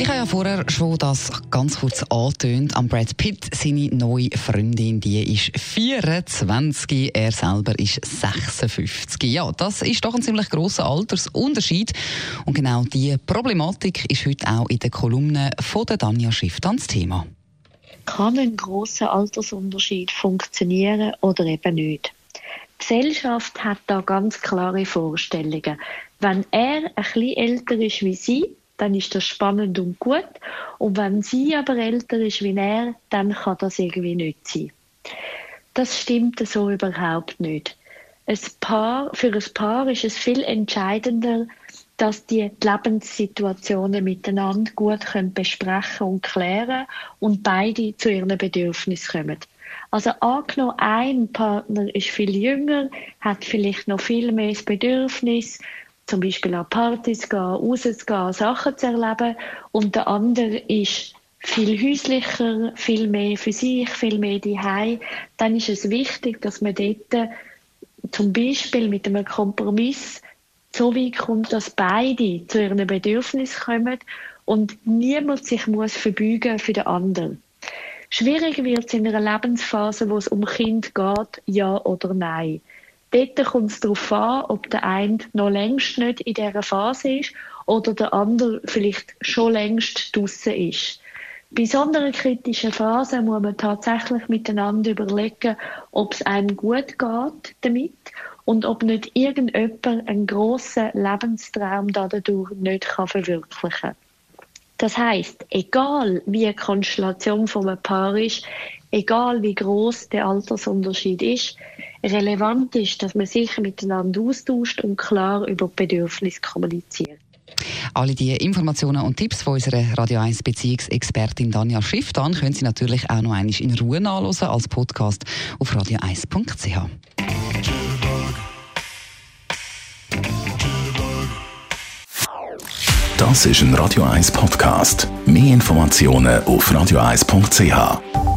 Ich habe ja vorher schon das ganz kurz angetönt. Am Brad Pitt, seine neue Freundin, die ist 24, er selber ist 56. Ja, das ist doch ein ziemlich grosser Altersunterschied. Und genau diese Problematik ist heute auch in der Kolumne von der Danja Schiff das Thema. Kann ein grosser Altersunterschied funktionieren oder eben nicht? Die Gesellschaft hat da ganz klare Vorstellungen. Wenn er ein bisschen älter ist wie sie, dann ist das spannend und gut. Und wenn sie aber älter ist wie er, dann kann das irgendwie nicht sein. Das stimmt so überhaupt nicht. Ein Paar, für ein Paar ist es viel entscheidender, dass die Lebenssituationen miteinander gut können besprechen und klären und beide zu ihren Bedürfnissen kommen. Also angenommen, ein Partner ist viel jünger, hat vielleicht noch viel mehr Bedürfnis zum Beispiel an Partys gehen, rauszugehen, Sachen zu erleben. Und der andere ist viel häuslicher, viel mehr für sich, viel mehr daheim. Dann ist es wichtig, dass man dort zum Beispiel mit einem Kompromiss so weit kommt, dass beide zu ihren Bedürfnissen kommen und niemand sich muss verbeugen für den anderen. Schwierig wird es in einer Lebensphase, wo es um Kind geht, ja oder nein. Dort kommt es darauf an, ob der eine noch längst nicht in dieser Phase ist oder der andere vielleicht schon längst draussen ist. Bei so einer kritischen Phase muss man tatsächlich miteinander überlegen, ob es einem gut geht damit und ob nicht irgendjemand einen grossen Lebenstraum dadurch nicht verwirklichen kann. Das heißt, egal wie die Konstellation von einem Paar ist, egal wie groß der Altersunterschied ist, relevant ist, dass man sich miteinander austauscht und klar über Bedürfnisse kommuniziert. Alle diese Informationen und Tipps von unserer Radio 1 Beziehungsexpertin Danja Schiff dann können Sie natürlich auch noch einmal in Ruhe nachlesen als Podcast auf radio1.ch. Das ist ein Radio 1 Podcast. Mehr Informationen auf radio1.ch.